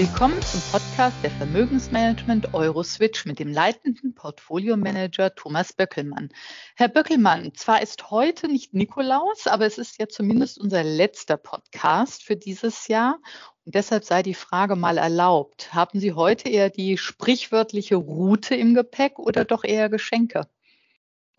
Willkommen zum Podcast der Vermögensmanagement Euroswitch mit dem leitenden Portfoliomanager Thomas Böckelmann. Herr Böckelmann, zwar ist heute nicht Nikolaus, aber es ist ja zumindest unser letzter Podcast für dieses Jahr. Und deshalb sei die Frage mal erlaubt. Haben Sie heute eher die sprichwörtliche Route im Gepäck oder doch eher Geschenke?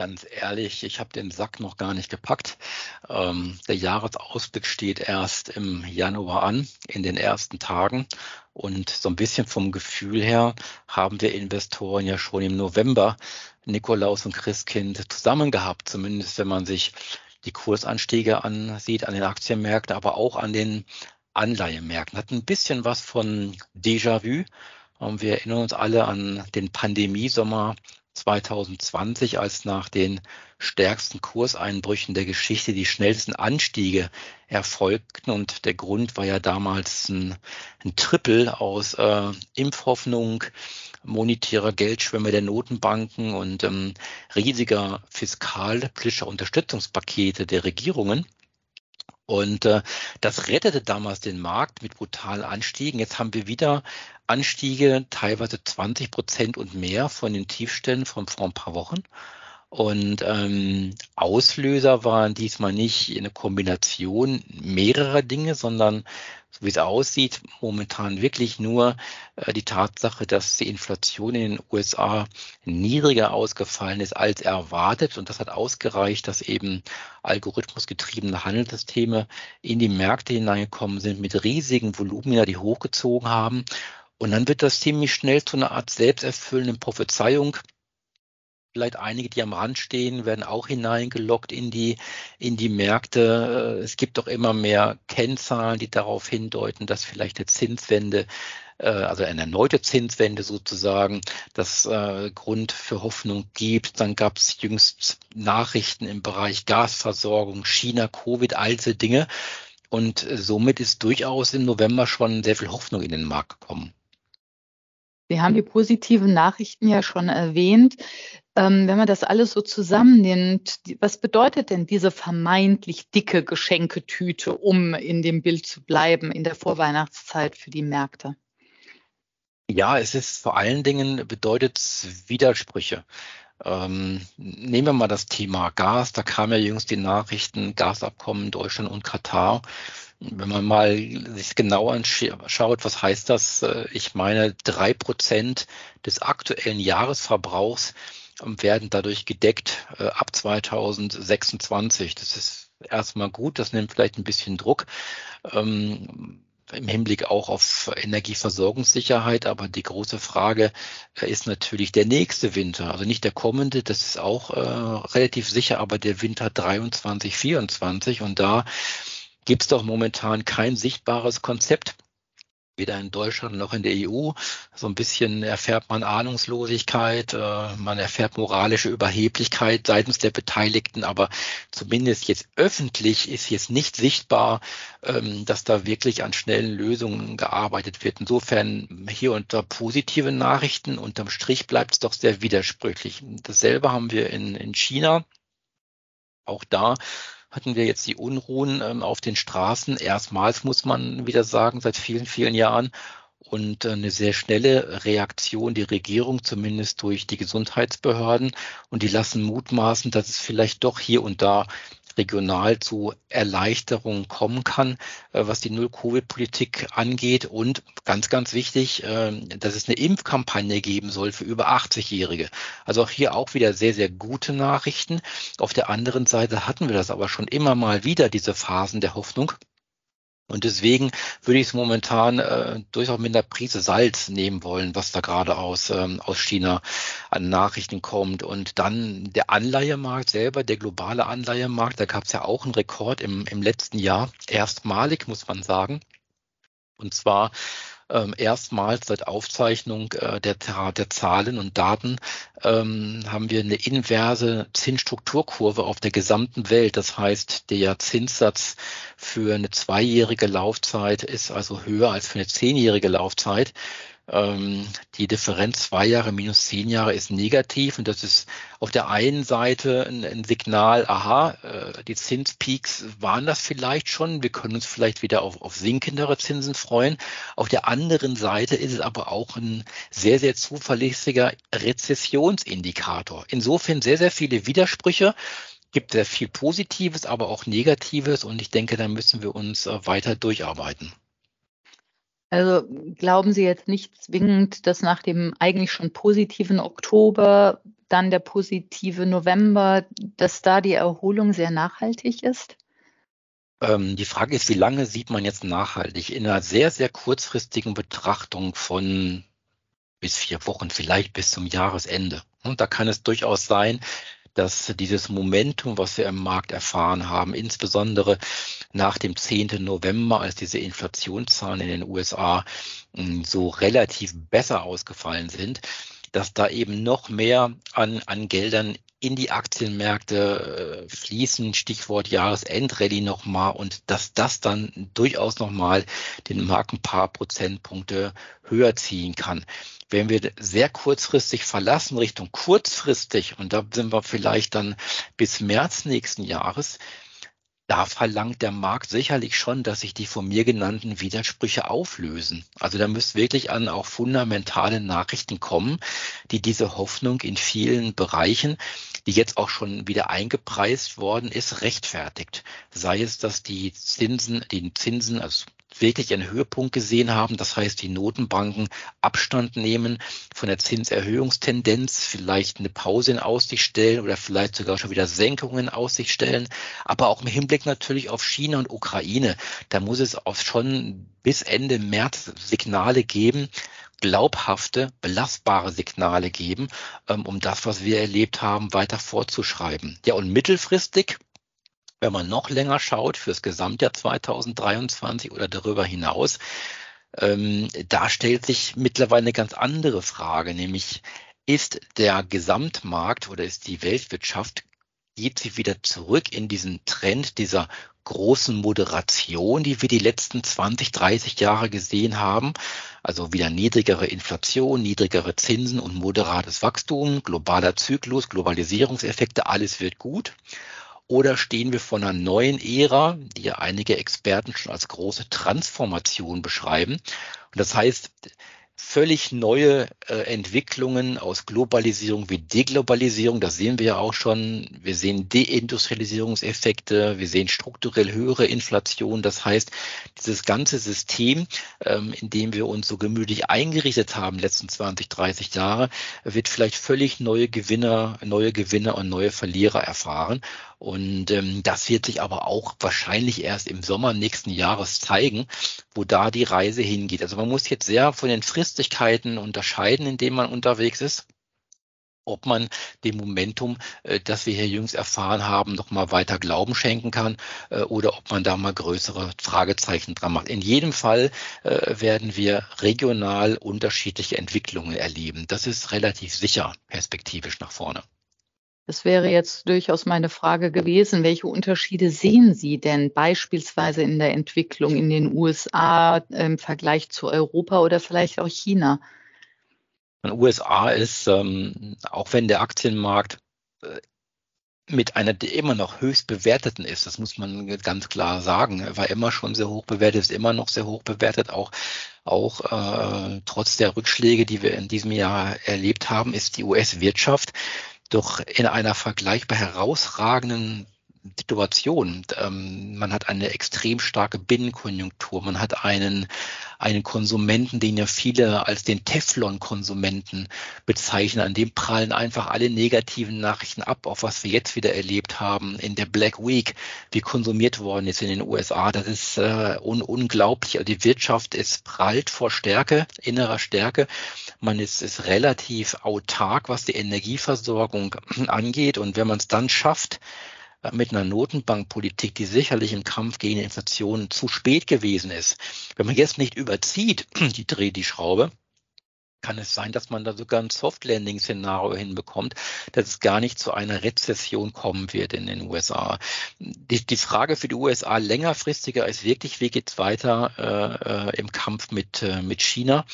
Ganz ehrlich, ich habe den Sack noch gar nicht gepackt. Ähm, der Jahresausblick steht erst im Januar an, in den ersten Tagen. Und so ein bisschen vom Gefühl her haben wir Investoren ja schon im November Nikolaus und Christkind zusammen gehabt, zumindest wenn man sich die Kursanstiege ansieht an den Aktienmärkten, aber auch an den Anleihemärkten. Hat ein bisschen was von Déjà-vu. Ähm, wir erinnern uns alle an den Pandemiesommer 2020, als nach den stärksten Kurseinbrüchen der Geschichte die schnellsten Anstiege erfolgten. Und der Grund war ja damals ein, ein Triple aus äh, Impfhoffnung, monetärer Geldschwemme der Notenbanken und ähm, riesiger fiskalpolitischer Unterstützungspakete der Regierungen. Und äh, das rettete damals den Markt mit brutalen Anstiegen. Jetzt haben wir wieder Anstiege, teilweise 20 Prozent und mehr von den Tiefstellen von vor ein paar Wochen. Und ähm, Auslöser waren diesmal nicht eine Kombination mehrerer Dinge, sondern so wie es aussieht, momentan wirklich nur äh, die Tatsache, dass die Inflation in den USA niedriger ausgefallen ist als erwartet. Und das hat ausgereicht, dass eben algorithmusgetriebene Handelssysteme in die Märkte hineingekommen sind mit riesigen Volumina, die hochgezogen haben. Und dann wird das ziemlich schnell zu einer Art selbsterfüllenden Prophezeiung vielleicht einige, die am Rand stehen, werden auch hineingelockt in die, in die Märkte. Es gibt doch immer mehr Kennzahlen, die darauf hindeuten, dass vielleicht eine Zinswende äh, also eine erneute Zinswende sozusagen, das äh, Grund für Hoffnung gibt. Dann gab es jüngst Nachrichten im Bereich Gasversorgung, China, Covid, all diese Dinge. Und somit ist durchaus im November schon sehr viel Hoffnung in den Markt gekommen. Sie haben die positiven Nachrichten ja schon erwähnt. Ähm, wenn man das alles so zusammennimmt, was bedeutet denn diese vermeintlich dicke Geschenketüte, um in dem Bild zu bleiben in der Vorweihnachtszeit für die Märkte? Ja, es ist vor allen Dingen bedeutet Widersprüche. Ähm, nehmen wir mal das Thema Gas. Da kamen ja jüngst die Nachrichten, Gasabkommen in Deutschland und Katar. Wenn man mal sich genau anschaut, was heißt das? Äh, ich meine, drei Prozent des aktuellen Jahresverbrauchs werden dadurch gedeckt äh, ab 2026. Das ist erstmal gut, das nimmt vielleicht ein bisschen Druck. Ähm, im Hinblick auch auf Energieversorgungssicherheit. Aber die große Frage äh, ist natürlich der nächste Winter. Also nicht der kommende, das ist auch äh, relativ sicher, aber der Winter 23, 24. Und da gibt es doch momentan kein sichtbares Konzept weder in Deutschland noch in der EU. So ein bisschen erfährt man Ahnungslosigkeit, äh, man erfährt moralische Überheblichkeit seitens der Beteiligten, aber zumindest jetzt öffentlich ist jetzt nicht sichtbar, ähm, dass da wirklich an schnellen Lösungen gearbeitet wird. Insofern hier unter positive Nachrichten, unterm Strich bleibt es doch sehr widersprüchlich. Dasselbe haben wir in, in China. Auch da hatten wir jetzt die Unruhen ähm, auf den Straßen. Erstmals muss man wieder sagen, seit vielen, vielen Jahren. Und äh, eine sehr schnelle Reaktion die Regierung, zumindest durch die Gesundheitsbehörden. Und die lassen mutmaßen, dass es vielleicht doch hier und da regional zu Erleichterungen kommen kann, äh, was die Null-Covid-Politik angeht. Und ganz, ganz wichtig, ähm, dass es eine Impfkampagne geben soll für über 80-Jährige. Also auch hier auch wieder sehr, sehr gute Nachrichten. Auf der anderen Seite hatten wir das aber schon immer mal wieder, diese Phasen der Hoffnung. Und deswegen würde ich es momentan äh, durchaus mit einer Prise Salz nehmen wollen, was da gerade aus, ähm, aus China an Nachrichten kommt. Und dann der Anleihemarkt selber, der globale Anleihemarkt, da gab es ja auch einen Rekord im, im letzten Jahr, erstmalig, muss man sagen. Und zwar ähm, erstmals seit Aufzeichnung äh, der, der Zahlen und Daten ähm, haben wir eine inverse Zinsstrukturkurve auf der gesamten Welt. Das heißt, der Zinssatz für eine zweijährige Laufzeit ist also höher als für eine zehnjährige Laufzeit. Ähm, die Differenz zwei Jahre minus zehn Jahre ist negativ und das ist auf der einen Seite ein, ein Signal, aha, äh, die Zinspeaks waren das vielleicht schon, wir können uns vielleicht wieder auf, auf sinkendere Zinsen freuen. Auf der anderen Seite ist es aber auch ein sehr, sehr zuverlässiger Rezessionsindikator. Insofern sehr, sehr viele Widersprüche gibt sehr viel Positives, aber auch Negatives und ich denke, da müssen wir uns äh, weiter durcharbeiten. Also glauben Sie jetzt nicht zwingend, dass nach dem eigentlich schon positiven Oktober dann der positive November, dass da die Erholung sehr nachhaltig ist? Ähm, die Frage ist, wie lange sieht man jetzt nachhaltig? In einer sehr, sehr kurzfristigen Betrachtung von bis vier Wochen, vielleicht bis zum Jahresende. Und da kann es durchaus sein, dass dieses Momentum, was wir im Markt erfahren haben, insbesondere nach dem 10. November, als diese Inflationszahlen in den USA hm, so relativ besser ausgefallen sind, dass da eben noch mehr an, an Geldern in die Aktienmärkte äh, fließen, Stichwort Jahresendrallye nochmal und dass das dann durchaus nochmal den Markt ein paar Prozentpunkte höher ziehen kann. Wenn wir sehr kurzfristig verlassen Richtung kurzfristig, und da sind wir vielleicht dann bis März nächsten Jahres, da verlangt der Markt sicherlich schon, dass sich die von mir genannten Widersprüche auflösen. Also da müsste wirklich an auch fundamentale Nachrichten kommen, die diese Hoffnung in vielen Bereichen, die jetzt auch schon wieder eingepreist worden ist, rechtfertigt. Sei es, dass die Zinsen, die Zinsen, also wirklich einen Höhepunkt gesehen haben. Das heißt, die Notenbanken Abstand nehmen von der Zinserhöhungstendenz, vielleicht eine Pause in Aussicht stellen oder vielleicht sogar schon wieder Senkungen in Aussicht stellen. Aber auch im Hinblick natürlich auf China und Ukraine. Da muss es auch schon bis Ende März Signale geben, glaubhafte, belastbare Signale geben, ähm, um das, was wir erlebt haben, weiter fortzuschreiben. Ja, und mittelfristig wenn man noch länger schaut, fürs Gesamtjahr 2023 oder darüber hinaus, ähm, da stellt sich mittlerweile eine ganz andere Frage, nämlich ist der Gesamtmarkt oder ist die Weltwirtschaft, geht sie wieder zurück in diesen Trend dieser großen Moderation, die wir die letzten 20, 30 Jahre gesehen haben. Also wieder niedrigere Inflation, niedrigere Zinsen und moderates Wachstum, globaler Zyklus, Globalisierungseffekte, alles wird gut. Oder stehen wir vor einer neuen Ära, die ja einige Experten schon als große Transformation beschreiben? Und das heißt, völlig neue äh, Entwicklungen aus Globalisierung wie Deglobalisierung. Das sehen wir ja auch schon. Wir sehen Deindustrialisierungseffekte. Wir sehen strukturell höhere Inflation. Das heißt, dieses ganze System, ähm, in dem wir uns so gemütlich eingerichtet haben, letzten 20, 30 Jahre, wird vielleicht völlig neue Gewinner, neue Gewinner und neue Verlierer erfahren. Und ähm, das wird sich aber auch wahrscheinlich erst im Sommer nächsten Jahres zeigen, wo da die Reise hingeht. Also man muss jetzt sehr von den Fristigkeiten unterscheiden, in denen man unterwegs ist ob man dem Momentum, äh, das wir hier jüngst erfahren haben, noch mal weiter Glauben schenken kann äh, oder ob man da mal größere Fragezeichen dran macht. In jedem Fall äh, werden wir regional unterschiedliche Entwicklungen erleben. Das ist relativ sicher perspektivisch nach vorne. Das wäre jetzt durchaus meine Frage gewesen. Welche Unterschiede sehen Sie denn beispielsweise in der Entwicklung in den USA im Vergleich zu Europa oder vielleicht auch China? In den USA ist, ähm, auch wenn der Aktienmarkt äh, mit einer, der immer noch höchst bewerteten ist, das muss man ganz klar sagen, war immer schon sehr hoch bewertet, ist immer noch sehr hoch bewertet, auch auch äh, trotz der Rückschläge, die wir in diesem Jahr erlebt haben, ist die US-Wirtschaft doch in einer vergleichbar herausragenden Situation. Ähm, man hat eine extrem starke Binnenkonjunktur. Man hat einen, einen Konsumenten, den ja viele als den Teflon-Konsumenten bezeichnen. An dem prallen einfach alle negativen Nachrichten ab, auf was wir jetzt wieder erlebt haben in der Black Week, wie konsumiert worden ist in den USA. Das ist äh, un unglaublich. Also die Wirtschaft ist prallt vor Stärke, innerer Stärke. Man ist, ist relativ autark, was die Energieversorgung angeht. Und wenn man es dann schafft, mit einer Notenbankpolitik, die sicherlich im Kampf gegen die Inflation zu spät gewesen ist. Wenn man jetzt nicht überzieht, die dreht die Schraube, kann es sein, dass man da sogar ein Soft-Landing-Szenario hinbekommt, dass es gar nicht zu einer Rezession kommen wird in den USA. Die, die Frage für die USA längerfristiger ist wirklich, wie geht es weiter äh, äh, im Kampf mit, äh, mit China?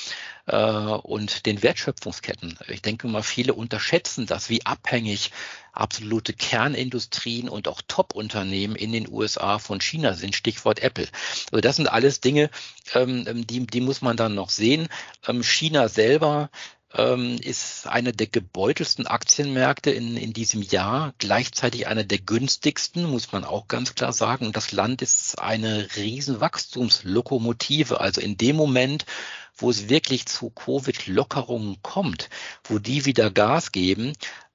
Äh, und den Wertschöpfungsketten. Ich denke mal, viele unterschätzen das, wie abhängig absolute Kernindustrien und auch Top-Unternehmen in den USA von China sind, Stichwort Apple. Also das sind alles Dinge, ähm, die, die muss man dann noch sehen. Ähm, China selber ähm, ist einer der gebeutelsten Aktienmärkte in, in diesem Jahr, gleichzeitig einer der günstigsten, muss man auch ganz klar sagen. Und das Land ist eine riesen Wachstumslokomotive. Also in dem Moment, wo es wirklich zu Covid-Lockerungen kommt, wo die wieder Gas geben,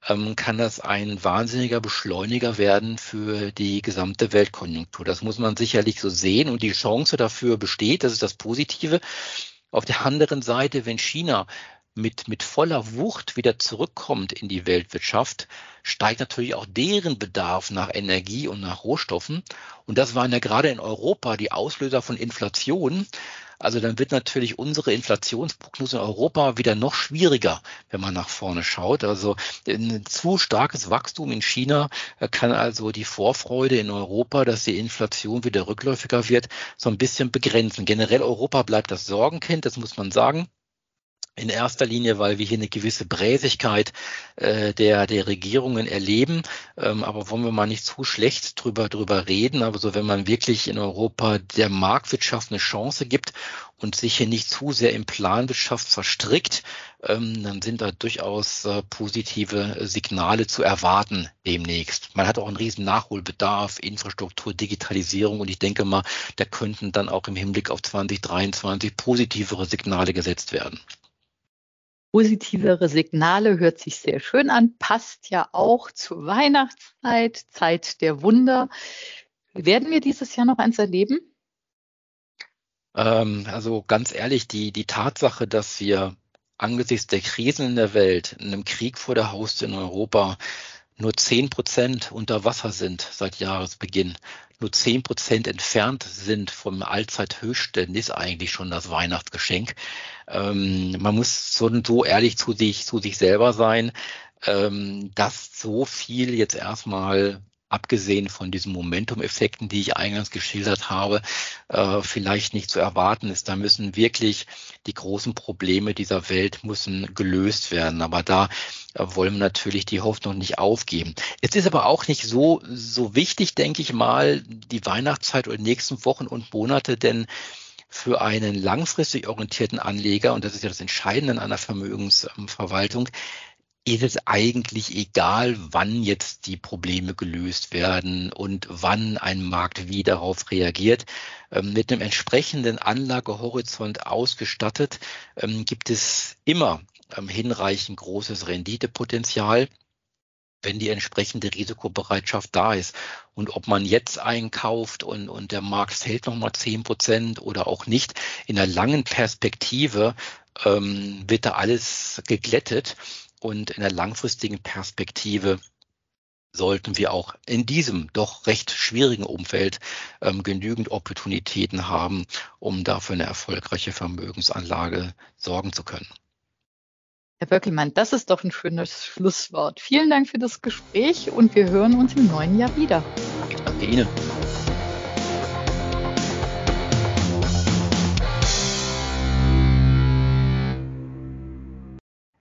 ähm, kann das ein wahnsinniger Beschleuniger werden für die gesamte Weltkonjunktur. Das muss man sicherlich so sehen und die Chance dafür besteht, das ist das Positive. Auf der anderen Seite, wenn China mit, mit voller Wucht wieder zurückkommt in die Weltwirtschaft, steigt natürlich auch deren Bedarf nach Energie und nach Rohstoffen. Und das waren ja gerade in Europa die Auslöser von Inflation. Also dann wird natürlich unsere Inflationsprognose in Europa wieder noch schwieriger, wenn man nach vorne schaut. Also ein zu starkes Wachstum in China kann also die Vorfreude in Europa, dass die Inflation wieder rückläufiger wird, so ein bisschen begrenzen. Generell Europa bleibt das Sorgenkind, das muss man sagen in erster Linie, weil wir hier eine gewisse Bräsigkeit äh, der, der Regierungen erleben. Ähm, aber wollen wir mal nicht zu schlecht drüber, drüber reden. Aber so, wenn man wirklich in Europa der Marktwirtschaft eine Chance gibt und sich hier nicht zu sehr in Planwirtschaft verstrickt, ähm, dann sind da durchaus äh, positive Signale zu erwarten demnächst. Man hat auch einen riesen Nachholbedarf, Infrastruktur, Digitalisierung und ich denke mal, da könnten dann auch im Hinblick auf 2023 positivere Signale gesetzt werden positivere Signale hört sich sehr schön an, passt ja auch zur Weihnachtszeit, Zeit der Wunder. Werden wir dieses Jahr noch eins erleben? Ähm, also ganz ehrlich, die, die Tatsache, dass wir angesichts der Krisen in der Welt, in einem Krieg vor der Haustür in Europa, nur zehn Prozent unter Wasser sind seit Jahresbeginn, nur zehn Prozent entfernt sind vom Allzeithöchststand, ist eigentlich schon das Weihnachtsgeschenk. Ähm, man muss so, so ehrlich zu sich, zu sich selber sein, ähm, dass so viel jetzt erstmal abgesehen von diesen Momentum-Effekten, die ich eingangs geschildert habe, äh, vielleicht nicht zu erwarten ist. Da müssen wirklich die großen Probleme dieser Welt müssen gelöst werden. Aber da äh, wollen wir natürlich die Hoffnung nicht aufgeben. Es ist aber auch nicht so, so wichtig, denke ich mal, die Weihnachtszeit oder die nächsten Wochen und Monate, denn für einen langfristig orientierten Anleger, und das ist ja das Entscheidende an einer Vermögensverwaltung, ist es eigentlich egal, wann jetzt die Probleme gelöst werden und wann ein Markt wie darauf reagiert. Ähm, mit einem entsprechenden Anlagehorizont ausgestattet ähm, gibt es immer ähm, hinreichend großes Renditepotenzial wenn die entsprechende Risikobereitschaft da ist. Und ob man jetzt einkauft und, und der Markt fällt nochmal zehn Prozent oder auch nicht, in der langen Perspektive ähm, wird da alles geglättet. Und in der langfristigen Perspektive sollten wir auch in diesem doch recht schwierigen Umfeld ähm, genügend Opportunitäten haben, um dafür eine erfolgreiche Vermögensanlage sorgen zu können. Herr Böckelmann, das ist doch ein schönes Schlusswort. Vielen Dank für das Gespräch und wir hören uns im neuen Jahr wieder. Danke Ihnen.